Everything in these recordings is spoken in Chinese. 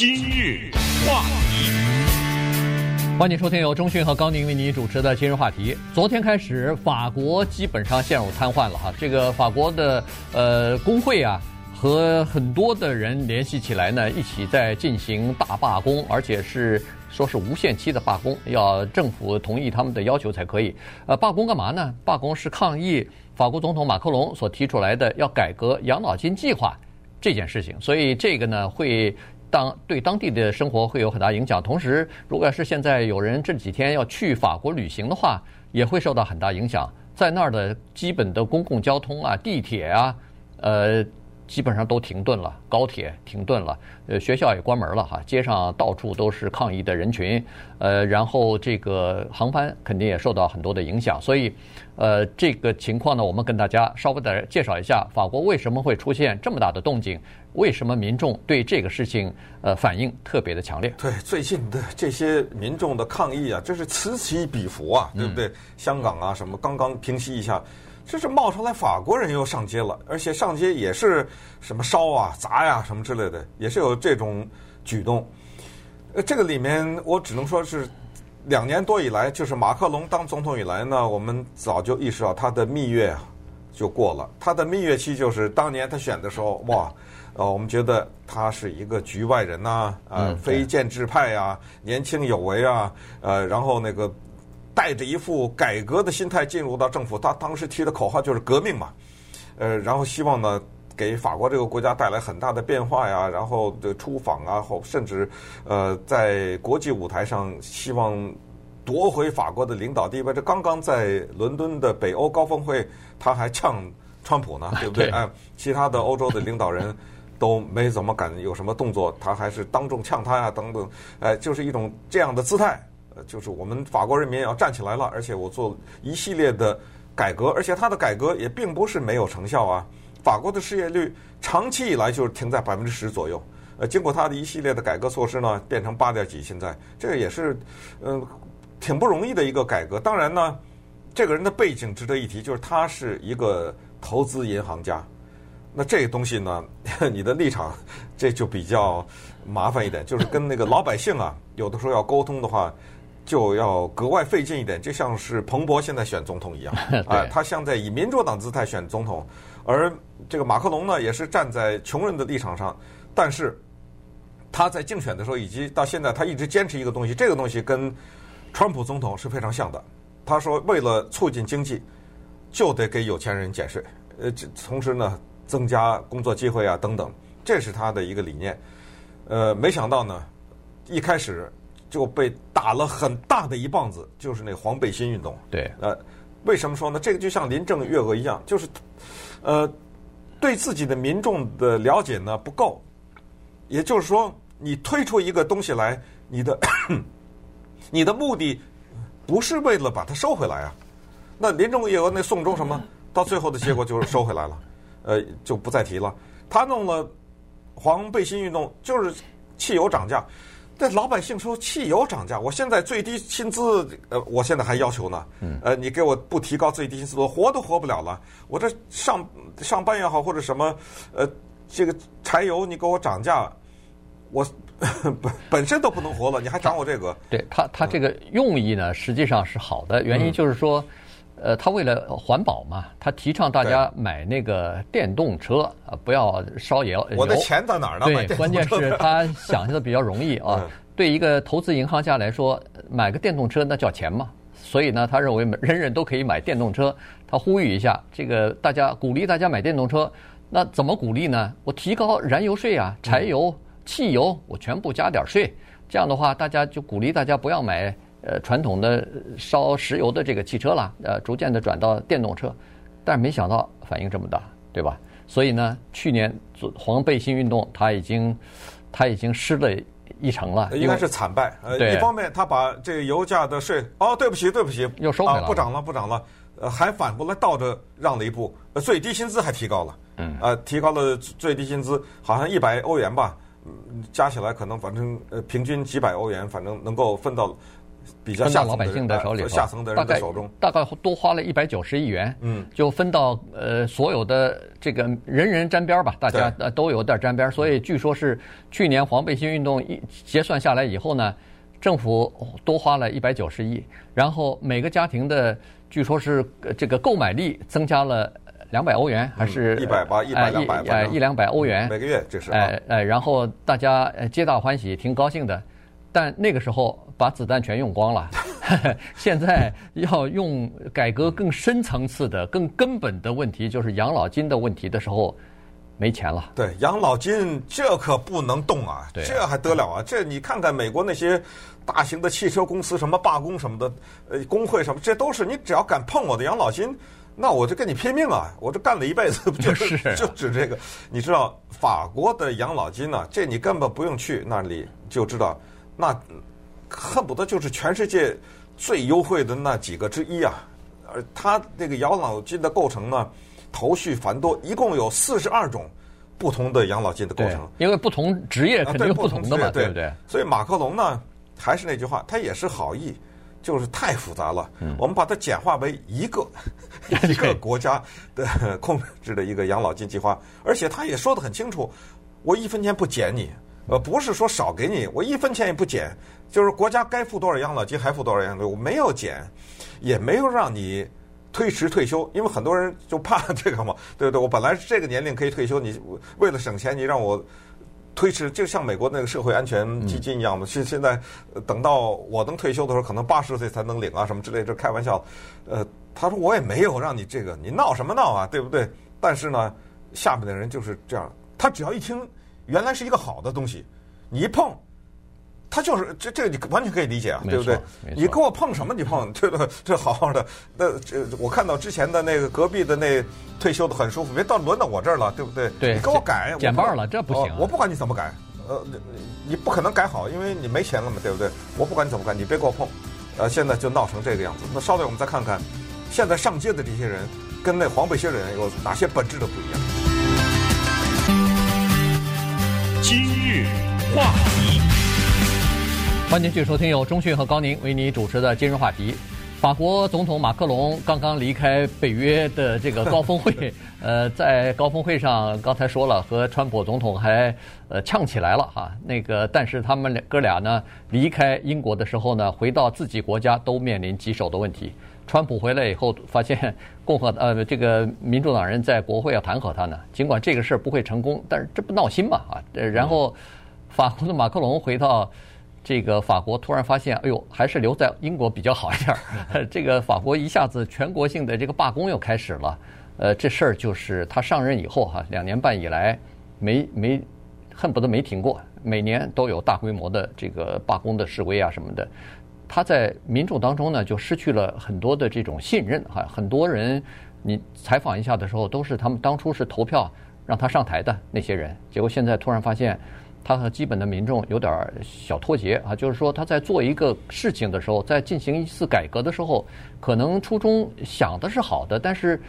今日话题，欢迎收听由中讯和高宁为您主持的今日话题。昨天开始，法国基本上陷入瘫痪了哈。这个法国的呃工会啊，和很多的人联系起来呢，一起在进行大罢工，而且是说是无限期的罢工，要政府同意他们的要求才可以。呃，罢工干嘛呢？罢工是抗议法国总统马克龙所提出来的要改革养老金计划这件事情。所以这个呢会。当对当地的生活会有很大影响，同时，如果要是现在有人这几天要去法国旅行的话，也会受到很大影响。在那儿的基本的公共交通啊，地铁啊，呃。基本上都停顿了，高铁停顿了，呃，学校也关门了哈，街上到处都是抗议的人群，呃，然后这个航班肯定也受到很多的影响，所以，呃，这个情况呢，我们跟大家稍微的介绍一下，法国为什么会出现这么大的动静，为什么民众对这个事情呃反应特别的强烈？对，最近的这些民众的抗议啊，这是此起彼伏啊，对不对？嗯、香港啊，什么刚刚平息一下。这是冒出来，法国人又上街了，而且上街也是什么烧啊、砸呀、啊、什么之类的，也是有这种举动。呃，这个里面我只能说是两年多以来，就是马克龙当总统以来呢，我们早就意识到他的蜜月啊就过了。他的蜜月期就是当年他选的时候，哇，呃，我们觉得他是一个局外人呐、啊，呃，非建制派呀、啊，年轻有为啊，呃，然后那个。带着一副改革的心态进入到政府，他当时提的口号就是革命嘛，呃，然后希望呢给法国这个国家带来很大的变化呀，然后的出访啊，后甚至呃在国际舞台上希望夺回法国的领导地位。这刚刚在伦敦的北欧高峰会，他还呛川普呢，对不对？哎，其他的欧洲的领导人都没怎么敢有什么动作，他还是当众呛他呀，等等，哎，就是一种这样的姿态。呃，就是我们法国人民要站起来了，而且我做一系列的改革，而且他的改革也并不是没有成效啊。法国的失业率长期以来就是停在百分之十左右，呃，经过他的一系列的改革措施呢，变成八点几，现在这个也是嗯、挺不容易的一个改革。当然呢，这个人的背景值得一提，就是他是一个投资银行家。那这个东西呢，你的立场这就比较麻烦一点，就是跟那个老百姓啊，有的时候要沟通的话。就要格外费劲一点，就像是彭博现在选总统一样，啊，他现在以民主党姿态选总统，而这个马克龙呢，也是站在穷人的立场上，但是他在竞选的时候以及到现在，他一直坚持一个东西，这个东西跟川普总统是非常像的。他说，为了促进经济，就得给有钱人减税，呃，同时呢，增加工作机会啊等等，这是他的一个理念。呃，没想到呢，一开始。就被打了很大的一棒子，就是那个黄背心运动。对，呃，为什么说呢？这个就像林郑月娥一样，就是，呃，对自己的民众的了解呢不够。也就是说，你推出一个东西来，你的 你的目的不是为了把它收回来啊。那林郑月娥那送中什么，到最后的结果就是收回来了，呃，就不再提了。他弄了黄背心运动，就是汽油涨价。这老百姓说汽油涨价，我现在最低薪资，呃，我现在还要求呢，呃，你给我不提高最低薪资，我活都活不了了。我这上上班也好，或者什么，呃，这个柴油你给我涨价，我 本本身都不能活了，你还涨我这个？对他，他这个用意呢，实际上是好的，原因就是说。呃，他为了环保嘛，他提倡大家买那个电动车啊，不要烧油。我的钱在哪儿呢？对，关键是他 想象的比较容易啊。对一个投资银行家来说，买个电动车那叫钱嘛。所以呢，他认为人人都可以买电动车。他呼吁一下，这个大家鼓励大家买电动车。那怎么鼓励呢？我提高燃油税啊，柴油、汽油我全部加点税。这样的话，大家就鼓励大家不要买。呃，传统的烧石油的这个汽车啦，呃，逐渐的转到电动车，但是没想到反应这么大，对吧？所以呢，去年黄背心运动，他已经他已经失了一成了，应该是惨败。呃，一方面他把这个油价的税，哦，对不起，对不起，又收回来了，啊，不涨了，不涨了，呃，还反过来倒着让了一步，最低薪资还提高了，嗯，呃，提高了最低薪资，好像一百欧元吧，加起来可能反正呃平均几百欧元，反正能够分到。比较下老百下层的人姓的手里下层的大概人的手中。大概多花了一百九十亿元，嗯，就分到呃所有的这个人人沾边儿吧，大家呃都有点沾边儿，所以据说是去年黄背心运动一结算下来以后呢，政府多花了一百九十亿，然后每个家庭的据说是呃这个购买力增加了两百欧元，还是100吧100哎200一反正哎一两百欧元，每个月这是啊哎哎，然后大家呃皆大欢喜，挺高兴的。但那个时候把子弹全用光了，现在要用改革更深层次的、更根本的问题，就是养老金的问题的时候，没钱了。对，养老金这可不能动啊，对啊这还得了啊？这你看看美国那些大型的汽车公司什么罢工什么的，呃，工会什么，这都是你只要敢碰我的养老金，那我就跟你拼命啊！我这干了一辈子，不就 是就指这个？你知道法国的养老金呢、这你根本不用去那里就知道，那恨不得就是全世界最优惠的那几个之一啊！而它这个养老金的构成呢，头绪繁多，一共有四十二种不同的养老金的构成。，因为不同职业肯定不同的嘛，对不对？所以马克龙呢，还是那句话，他也是好意，就是太复杂了。嗯我们把它简化为一个 一个国家的控制的一个养老金计划，而且他也说得很清楚，我一分钱不减你，呃，不是说少给你，我一分钱也不减，就是国家该付多少养老金还付多少养老金，我没有减，也没有让你。推迟退休，因为很多人就怕 这个嘛，对不对？我本来是这个年龄可以退休，你为了省钱，你让我推迟，就像美国那个社会安全基金一样的。现现在呃等到我能退休的时候，可能八十岁才能领啊，什么之类，这开玩笑。呃，他说我也没有让你这个，你闹什么闹啊，对不对？但是呢，下面的人就是这样，他只要一听原来是一个好的东西，你一碰。它就是这这个你完全可以理解啊，对不对？你跟我碰什么？你碰对不 对？这好好的，那这我看到之前的那个隔壁的那退休的很舒服，别到轮到我这儿了，对不对？对，你给我改减半了，这不行。我不管你怎么改，呃，你不可能改好，因为你没钱了嘛，对不对？我不管你怎么改，你别给我碰。呃，现在就闹成这个样子。那稍等我们再看看，现在上街的这些人跟那黄背心人有哪些本质的不一样？话题。欢迎继续收听由中讯和高宁为你主持的今日话题。法国总统马克龙刚刚离开北约的这个高峰会，呃，在高峰会上刚才说了，和川普总统还呃呛起来了哈。那个，但是他们哥俩呢离开英国的时候呢，回到自己国家都面临棘手的问题。川普回来以后，发现共和呃这个民主党人在国会要弹劾他呢，尽管这个事儿不会成功，但是这不闹心嘛啊？然后法国的马克龙回到。这个法国突然发现，哎呦，还是留在英国比较好一点儿。这个法国一下子全国性的这个罢工又开始了。呃，这事儿就是他上任以后哈，两年半以来没没恨不得没停过，每年都有大规模的这个罢工的示威啊什么的。他在民众当中呢，就失去了很多的这种信任哈。很多人你采访一下的时候，都是他们当初是投票让他上台的那些人，结果现在突然发现。他和基本的民众有点小脱节啊，就是说他在做一个事情的时候，在进行一次改革的时候，可能初衷想的是好的，但是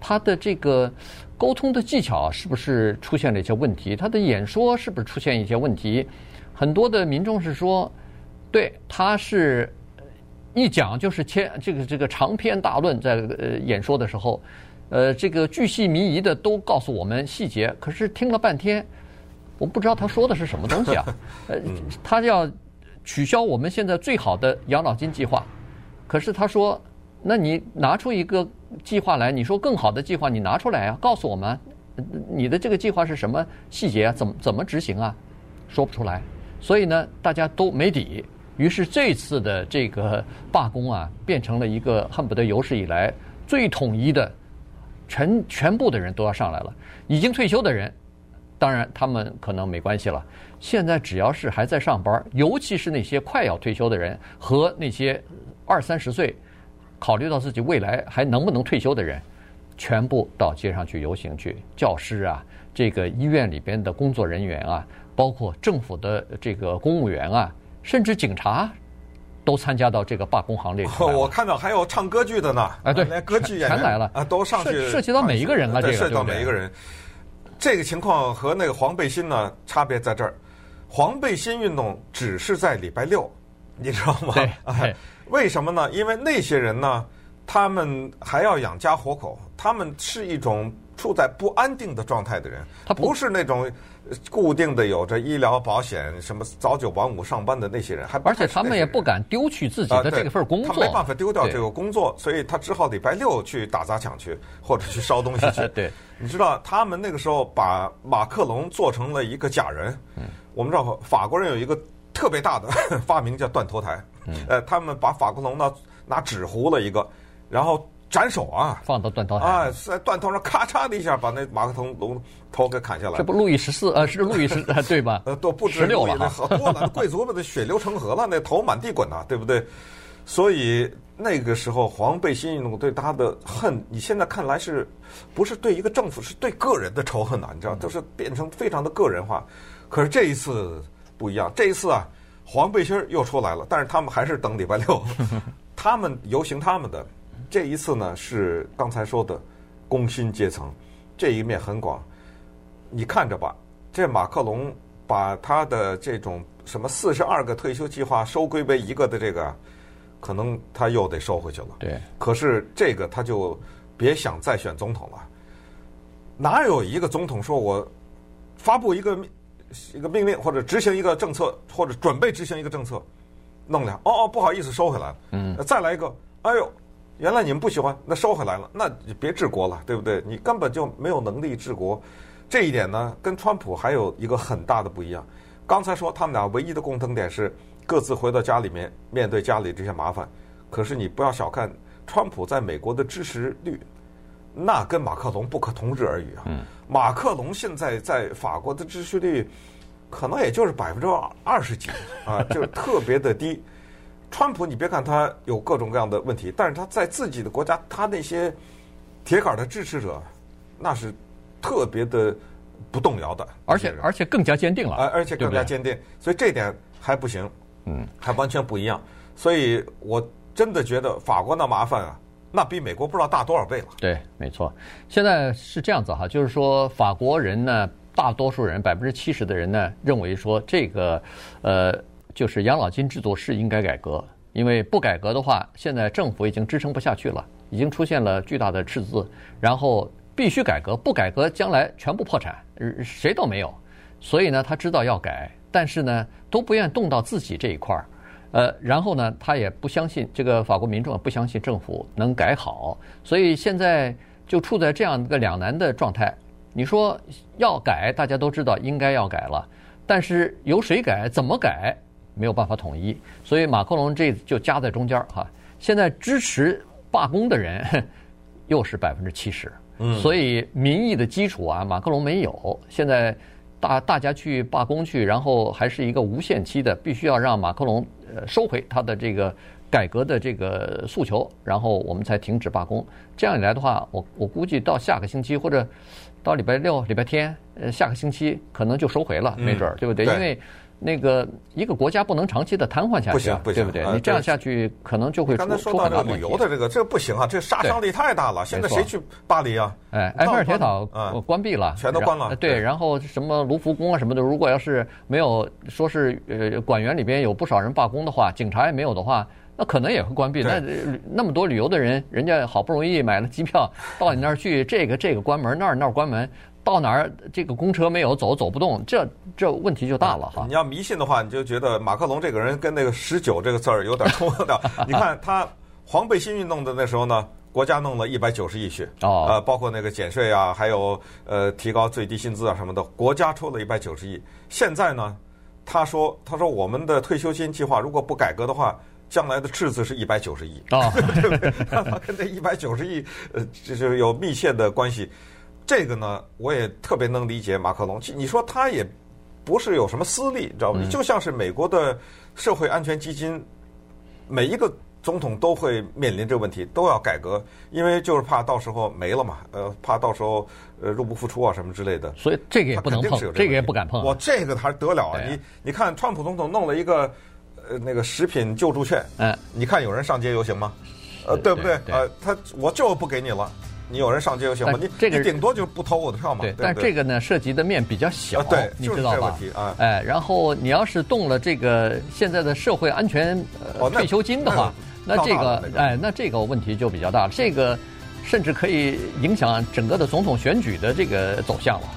他的这个沟通的技巧是不是出现了一些问题？他的演说是不是出现一些问题？很多的民众是说，对，他是一讲就是千这个这个长篇大论，在呃演说的时候，呃，这个巨细靡遗的都告诉我们细节，可是听了半天。我不知道他说的是什么东西啊？呃，他要取消我们现在最好的养老金计划，可是他说，那你拿出一个计划来，你说更好的计划，你拿出来啊，告诉我们，你的这个计划是什么细节啊？怎么怎么执行啊？说不出来，所以呢，大家都没底。于是这次的这个罢工啊，变成了一个恨不得有史以来最统一的，全全部的人都要上来了，已经退休的人。当然，他们可能没关系了。现在只要是还在上班，尤其是那些快要退休的人和那些二三十岁考虑到自己未来还能不能退休的人，全部到街上去游行去。教师啊，这个医院里边的工作人员啊，包括政府的这个公务员啊，甚至警察都参加到这个罢工行列里。我看到还有唱歌剧的呢，哎，对，连歌剧演员全来了啊，都上去涉涉及到每一个人了，这个涉及到每一个人。这个情况和那个黄背心呢差别在这儿，黄背心运动只是在礼拜六你知道吗？对 哎，为什么呢？因为那些人呢，他们还要养家活口，他们是一种处在不安定的状态的人，他不不是那种固定的有着医疗保险、什么早九晚五上班的那些人，还而且他们也不敢丢去自己的这份工作，啊、他没办法丢掉这个工作，所以他只好礼拜六去打砸抢去，或者去烧东西去。对，你知道他们那个时候把马克龙做成了一个假人。嗯，我们知道法国人有一个特别大的 发明叫断头台。嗯，呃，他们把法国龙呢拿纸糊了一个，然后。斩首啊！放到断头台啊，在断头上咔嚓的一下把那马克龙头给砍下来。这不路易十四呃，是路易十 对吧？呃，都不止十六了，好多了，贵族们的血流成河了，那头满地滚呐，对不对？所以那个时候黄背心运动对他的恨，你现在看来是不是对一个政府，是对个人的仇恨呐、啊？你知道，就是变成非常的个人化。可是这一次不一样，这一次啊，黄背心又出来了，但是他们还是等礼拜六，他们游行他们的。这一次呢，是刚才说的工薪阶层，这一面很广。你看着吧，这马克龙把他的这种什么四十二个退休计划收归为一个的这个，可能他又得收回去了。对。可是这个他就别想再选总统了。哪有一个总统说我发布一个一个命令或者执行一个政策或者准备执行一个政策，弄两哦哦不好意思收回来了。嗯。再来一个，哎呦。原来你们不喜欢，那收回来了，那就别治国了，对不对？你根本就没有能力治国，这一点呢，跟川普还有一个很大的不一样。刚才说他们俩唯一的共同点是各自回到家里面面对家里这些麻烦，可是你不要小看川普在美国的支持率，那跟马克龙不可同日而语啊。嗯。马克龙现在在法国的支持率可能也就是百分之二十几啊，就特别的低。川普，你别看他有各种各样的问题，但是他在自己的国家，他那些铁杆的支持者，那是特别的不动摇的，而且而且更加坚定了，而而且更加坚定，对对，所以这点还不行，嗯，还完全不一样。所以我真的觉得法国那麻烦啊，那比美国不知道大多少倍了。对，没错。现在是这样子哈，就是说法国人呢，大多数人百分之七十的人呢，认为说这个，呃。就是养老金制度是应该改革，因为不改革的话，现在政府已经支撑不下去了，已经出现了巨大的赤字，然后必须改革，不改革将来全部破产，谁都没有。所以呢，他知道要改，但是呢，都不愿动到自己这一块儿。呃，然后呢，他也不相信这个法国民众不相信政府能改好，所以现在就处在这样一个两难的状态。你说要改，大家都知道应该要改了，但是由谁改，怎么改？没有办法统一，所以马克龙这就夹在中间哈。现在支持罢工的人 又是百分之七十，所以民意的基础啊，马克龙没有。现在大大家去罢工去，然后还是一个无限期的，必须要让马克龙呃收回他的这个改革的这个诉求，然后我们才停止罢工。这样一来的话，我我估计到下个星期或者到礼拜六、礼拜天，呃，下个星期可能就收回了，没准儿，对不对？因为那个一个国家不能长期的瘫痪下去，不行不行，对不对？你这样下去可能就会出刚才说到这个旅游的这个，这不行啊，这杀伤力太大了。现在谁去巴黎啊？哎，埃菲尔铁塔关闭了，全都关了。对，然后什么卢浮宫啊什么的，如果要是没有说是呃馆员里边有不少人罢工的话，警察也没有的话，那可能也会关闭。那那么多旅游的人，人家好不容易买了机票到你那儿去，这个这个关门，那儿那儿关门。到哪儿这个公车没有走走不动，这这问题就大了哈。你要迷信的话，你就觉得马克龙这个人跟那个十九这个字儿有点冲突的。你看他黄背心运动的那时候呢，国家弄了一百九十亿去，哦，呃，包括那个减税啊，还有呃提高最低薪资啊什么的，国家出了一百九十亿。现在呢，他说他说我们的退休金计划如果不改革的话，将来的赤字是一百九十亿啊，对不对？他 跟这一百九十亿呃，这就有密切的关系。这个呢，我也特别能理解马克龙。你说他也不是有什么私利，知道吗？就像是美国的社会安全基金，每一个总统都会面临这个问题，都要改革，因为就是怕到时候没了嘛，呃，怕到时候呃入不敷出啊什么之类的。所以这个也不能碰，这，这个也不敢碰。我这个还得了啊！你你看，川普总统弄了一个呃那个食品救助券，嗯，你看有人上街游行吗？呃，对不对？呃，他我就不给你了。你有人上街游行吗，你这个你顶多就是不投我的票嘛。对，对但这个呢涉及的面比较小，对，你知道吧？啊，哎，然后你要是动了这个现在的社会安全呃退休金的话，那这个哎，那这个问题就比较大了，这个甚至可以影响整个的总统选举的这个走向了。